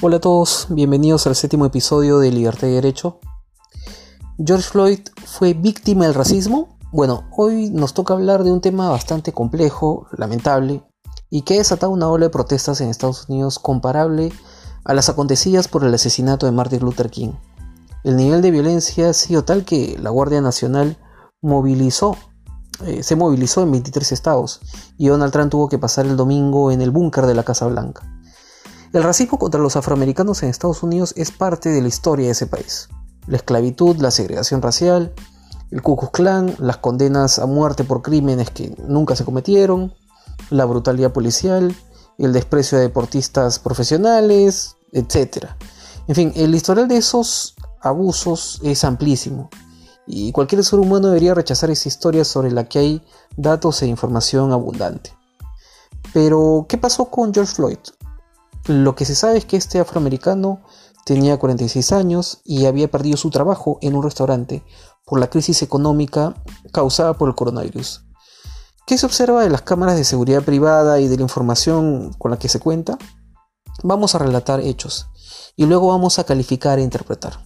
Hola a todos, bienvenidos al séptimo episodio de Libertad y Derecho. ¿George Floyd fue víctima del racismo? Bueno, hoy nos toca hablar de un tema bastante complejo, lamentable, y que ha desatado una ola de protestas en Estados Unidos comparable a las acontecidas por el asesinato de Martin Luther King. El nivel de violencia ha sido tal que la Guardia Nacional movilizó, eh, se movilizó en 23 estados y Donald Trump tuvo que pasar el domingo en el búnker de la Casa Blanca. El racismo contra los afroamericanos en Estados Unidos es parte de la historia de ese país. La esclavitud, la segregación racial, el Ku Klux Klan, las condenas a muerte por crímenes que nunca se cometieron, la brutalidad policial, el desprecio a deportistas profesionales, etc. En fin, el historial de esos abusos es amplísimo y cualquier ser humano debería rechazar esa historia sobre la que hay datos e información abundante. Pero, ¿qué pasó con George Floyd? Lo que se sabe es que este afroamericano tenía 46 años y había perdido su trabajo en un restaurante por la crisis económica causada por el coronavirus. ¿Qué se observa de las cámaras de seguridad privada y de la información con la que se cuenta? Vamos a relatar hechos y luego vamos a calificar e interpretar.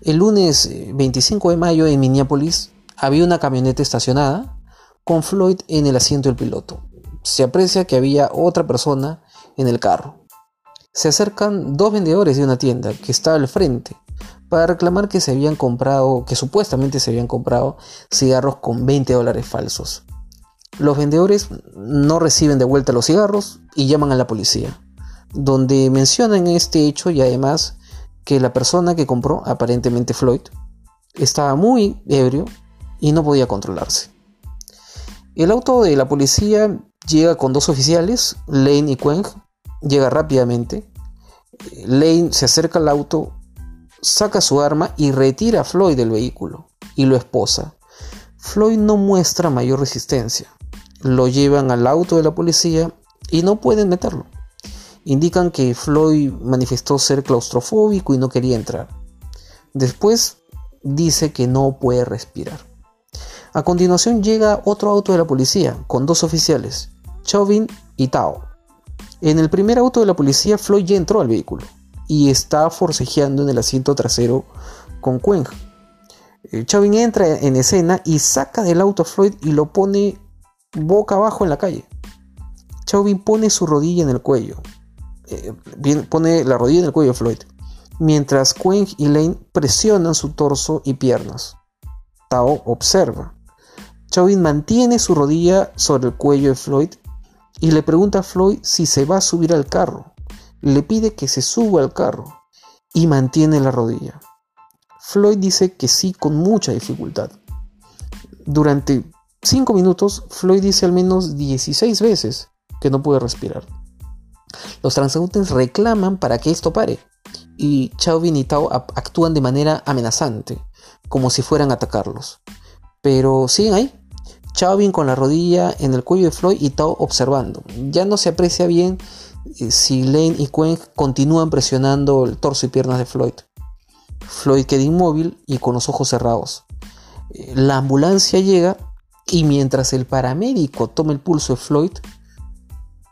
El lunes 25 eh, de mayo en Minneapolis había una camioneta estacionada con Floyd en el asiento del piloto. Se aprecia que había otra persona en el carro se acercan dos vendedores de una tienda que estaba al frente para reclamar que se habían comprado, que supuestamente se habían comprado cigarros con 20 dólares falsos. Los vendedores no reciben de vuelta los cigarros y llaman a la policía, donde mencionan este hecho y además que la persona que compró, aparentemente Floyd, estaba muy ebrio y no podía controlarse. El auto de la policía llega con dos oficiales, Lane y Queng, llega rápidamente. Lane se acerca al auto, saca su arma y retira a Floyd del vehículo y lo esposa. Floyd no muestra mayor resistencia. Lo llevan al auto de la policía y no pueden meterlo. Indican que Floyd manifestó ser claustrofóbico y no quería entrar. Después dice que no puede respirar. A continuación llega otro auto de la policía con dos oficiales, Chauvin y Tao. En el primer auto de la policía, Floyd ya entró al vehículo y está forcejeando en el asiento trasero con. Eh, Chauvin entra en escena y saca del auto a Floyd y lo pone boca abajo en la calle. Chauvin pone su rodilla en el cuello. Eh, pone la rodilla en el cuello de Floyd. Mientras Queng y Lane presionan su torso y piernas. Tao observa. Chauvin mantiene su rodilla sobre el cuello de Floyd y le pregunta a Floyd si se va a subir al carro. Le pide que se suba al carro y mantiene la rodilla. Floyd dice que sí con mucha dificultad. Durante 5 minutos, Floyd dice al menos 16 veces que no puede respirar. Los transeúntes reclaman para que esto pare y Chauvin y Tao actúan de manera amenazante, como si fueran a atacarlos. Pero siguen ahí, Chauvin con la rodilla en el cuello de Floyd y Tao observando. Ya no se aprecia bien eh, si Lane y Quinn continúan presionando el torso y piernas de Floyd. Floyd queda inmóvil y con los ojos cerrados. Eh, la ambulancia llega y mientras el paramédico toma el pulso de Floyd,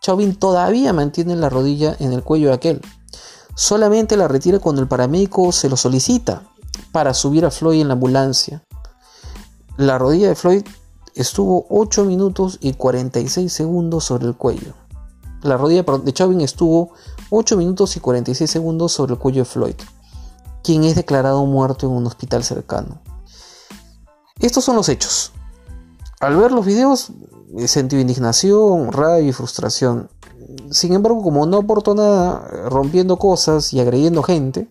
Chauvin todavía mantiene la rodilla en el cuello de aquel. Solamente la retira cuando el paramédico se lo solicita para subir a Floyd en la ambulancia. La rodilla de Floyd estuvo 8 minutos y 46 segundos sobre el cuello. La rodilla de Chauvin estuvo 8 minutos y 46 segundos sobre el cuello de Floyd, quien es declarado muerto en un hospital cercano. Estos son los hechos. Al ver los videos sentido indignación, rabia y frustración. Sin embargo, como no aporto nada rompiendo cosas y agrediendo gente,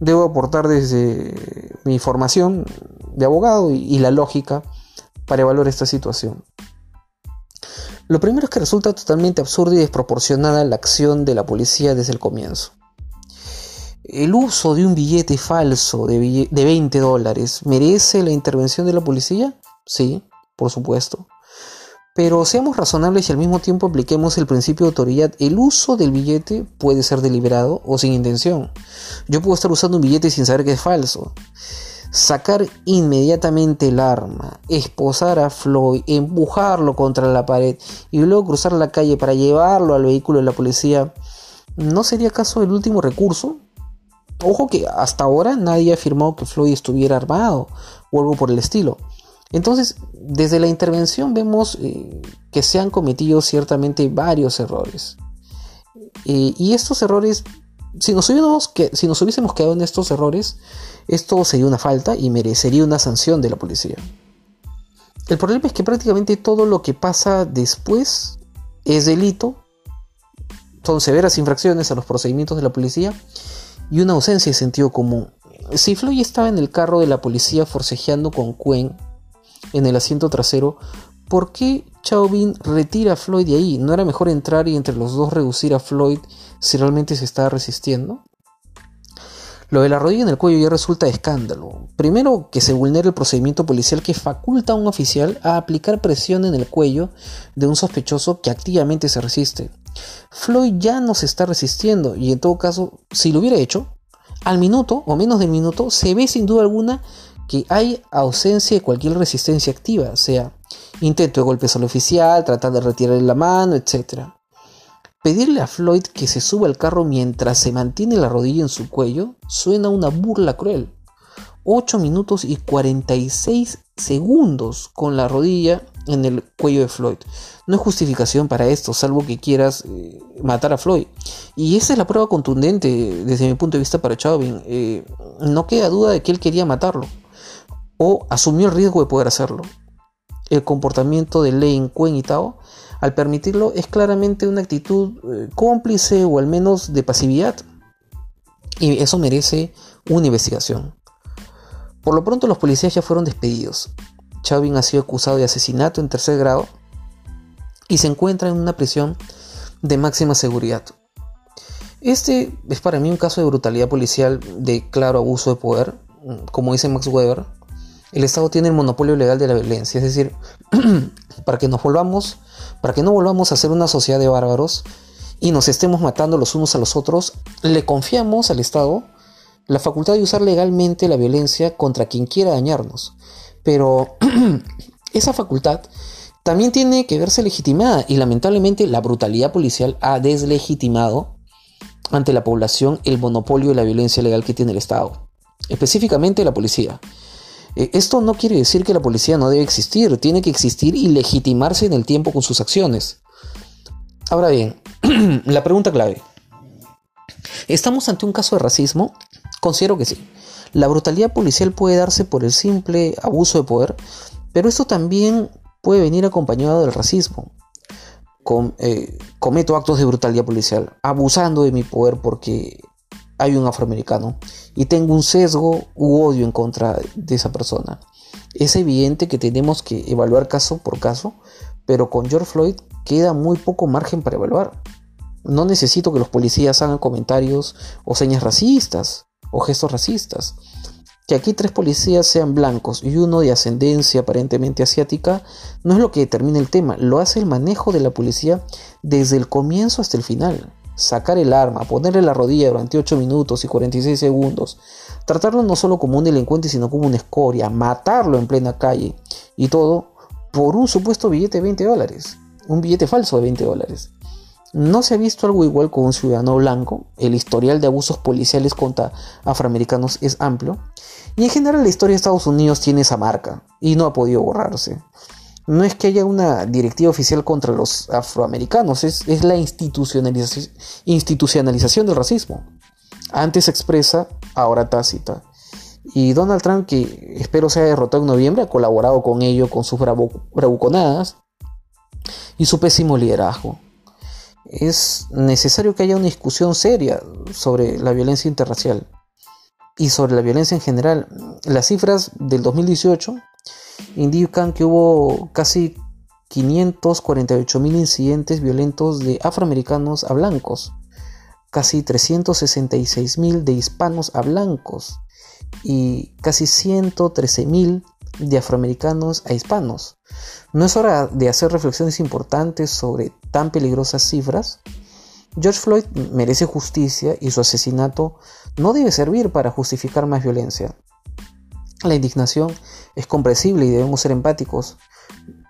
debo aportar desde mi formación de abogado y la lógica para evaluar esta situación. Lo primero es que resulta totalmente absurda y desproporcionada la acción de la policía desde el comienzo. ¿El uso de un billete falso de, 20 dólares merece la intervención de la policía? Sí, por supuesto. Pero seamos razonables y al mismo tiempo apliquemos el principio de autoridad. El uso del billete puede ser deliberado o sin intención. Yo puedo estar usando un billete sin saber que es falso sacar inmediatamente el arma, esposar a Floyd, empujarlo contra la pared y luego cruzar la calle para llevarlo al vehículo de la policía ¿No sería acaso el último recurso? Ojo que hasta ahora nadie ha afirmado que Floyd estuviera armado o algo por el estilo. Entonces, desde la intervención vemos eh, que se han cometido ciertamente varios errores. Eh, y estos errores, si nos, hubiésemos quedado en estos errores, esto sería una falta y merecería una sanción de la policía. El problema es que prácticamente todo lo que pasa después es delito, son severas infracciones a los procedimientos de la policía y una ausencia de sentido común. Si Floyd estaba en el carro de la policía forcejeando con Quen en el asiento trasero, ¿por qué Chauvin retira a Floyd de ahí? ¿No era mejor entrar y entre los dos reducir a Floyd si realmente se estaba resistiendo? Lo de la rodilla en el cuello ya resulta escándalo. Primero, que se vulnera el procedimiento policial que faculta a un oficial a aplicar presión en el cuello de un sospechoso que activamente se resiste. Floyd ya no se está resistiendo y en todo caso, si lo hubiera hecho, al minuto o menos del minuto se ve sin duda alguna que hay ausencia de cualquier resistencia activa, sea intento de golpes al oficial, tratar de retirarle la mano, etc. Pedirle a Floyd que se suba al carro mientras se mantiene la rodilla en su cuello suena una burla cruel. 8 minutos y 46 segundos con la rodilla en el cuello de Floyd. No es justificación para esto, salvo que quieras eh, matar a Floyd. Y esa es la prueba contundente desde mi punto de vista para Chauvin. Eh, no queda duda de que él quería matarlo. O asumió el riesgo de poder hacerlo. El comportamiento de Lane, Quen y Tao al permitirlo es claramente una actitud eh, cómplice o al menos de pasividad. Y eso merece una investigación. Por lo pronto los policías ya fueron despedidos. Chauvin ha sido acusado de asesinato en tercer grado y se encuentra en una prisión de máxima seguridad. Este es para mí un caso de brutalidad policial de claro abuso de poder. Como dice Max Weber, el Estado tiene el monopolio legal de la violencia, es decir, para que nos volvamos para que no volvamos a ser una sociedad de bárbaros y nos estemos matando los unos a los otros, le confiamos al Estado la facultad de usar legalmente la violencia contra quien quiera dañarnos. Pero esa facultad también tiene que verse legitimada y lamentablemente la brutalidad policial ha deslegitimado ante la población el monopolio de la violencia legal que tiene el Estado, específicamente la policía. Eh, esto no quiere decir que la policía no debe existir, tiene que existir y legitimarse en el tiempo con sus acciones. Ahora bien, la pregunta clave. ¿Estamos ante un caso de racismo? Considero que sí. La brutalidad policial puede darse por el simple abuso de poder, pero esto también puede venir acompañado del racismo. Eh, cometo actos de brutalidad policial, abusando de mi poder porque hay un afroamericano y tengo un sesgo u odio en contra de esa persona. Es evidente que tenemos que evaluar caso por caso, pero con George Floyd queda muy poco margen para evaluar. No necesito que los policías hagan comentarios o señas racistas o gestos racistas. Que aquí tres policías sean blancos y uno de ascendencia aparentemente asiática no es lo que determina el tema, lo hace el manejo de la policía desde el comienzo hasta el final sacar el arma, ponerle la rodilla durante 8 minutos y 46 segundos, tratarlo no solo como un delincuente, sino como una escoria, matarlo en plena calle y todo por un supuesto billete de 20 dólares, un billete falso de 20 dólares. No se ha visto algo igual con un ciudadano blanco, el historial de abusos policiales contra afroamericanos es amplio, y en general la historia de Estados Unidos tiene esa marca y no ha podido borrarse no es que haya una directiva oficial contra los afroamericanos, es, la institucionalización, del racismo. Antes expresa, ahora tácita. Y Donald Trump, que espero sea derrotado en noviembre, ha colaborado con ello con sus bravuconadas y su pésimo liderazgo. Es necesario que haya una discusión seria sobre la violencia interracial y sobre la violencia en general. Las cifras del 2018 indican que hubo casi 548 mil incidentes violentos de afroamericanos a blancos, casi 366 mil de hispanos a blancos y casi 113 mil de afroamericanos a hispanos. ¿No es hora de hacer reflexiones importantes sobre tan peligrosas cifras? George Floyd merece justicia y su asesinato no debe servir para justificar más violencia. La indignación es comprensible y debemos ser empáticos.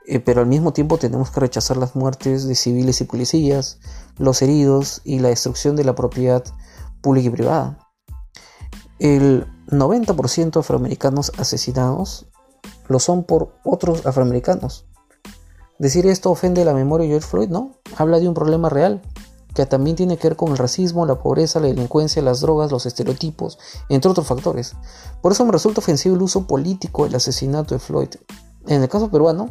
eh, pero al mismo tiempo tenemos que rechazar las muertes de civiles y policías, los heridos y la destrucción de la propiedad pública y privada. El 90% de afroamericanos asesinados lo son por otros afroamericanos. Decir esto ofende la memoria de George Floyd, ¿no? Habla de un problema real, que también tiene que ver con el racismo, la pobreza, la delincuencia, las drogas, los estereotipos, entre otros factores. Por eso me resulta ofensivo el uso político del asesinato de Floyd. En el caso peruano,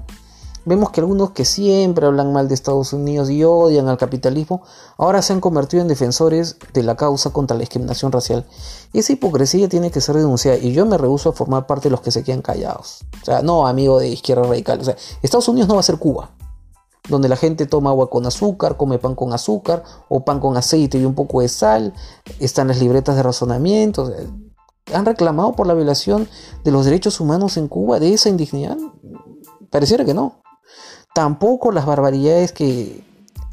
Vemos que algunos que siempre hablan mal de Estados Unidos y odian al capitalismo, ahora se han convertido en defensores de la causa contra la discriminación racial. Esa hipocresía tiene que ser denunciada y yo me rehuso a formar parte de los que se quedan callados. O sea, no amigo de izquierda radical. O sea, Estados Unidos no va a ser Cuba, donde la gente toma agua con azúcar, come pan con azúcar o pan con aceite y un poco de sal, están las libretas de razonamiento. ¿Han reclamado por la violación de los derechos humanos en Cuba de esa indignidad? Pareciera que no. Tampoco las barbaridades que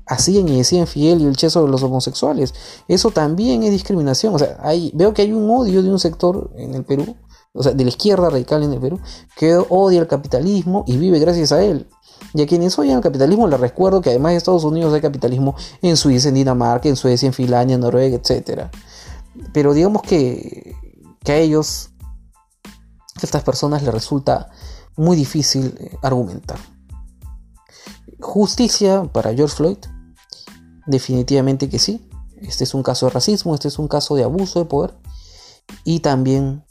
hacían y decían Fidel y el Che sobre los homosexuales. Eso también es discriminación. O sea, hay, veo que hay un odio de un sector en el Perú, o sea, de la izquierda radical en el Perú, que odia el capitalismo y vive gracias a él. Y a quienes odian el capitalismo les recuerdo que además de Estados Unidos hay capitalismo en Suiza, en Dinamarca, en Suecia, en Finlandia, en Noruega, etc. Pero digamos que, que a ellos, a estas personas les resulta muy difícil eh, argumentar. Justicia para George Floyd. Definitivamente que sí. Este es un caso de racismo, este es un caso de abuso de poder. Y también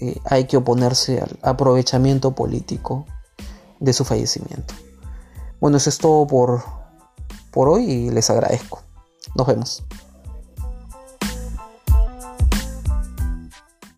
eh, hay que oponerse al aprovechamiento político de su fallecimiento. Bueno, eso es todo por, por hoy y les agradezco. Nos vemos.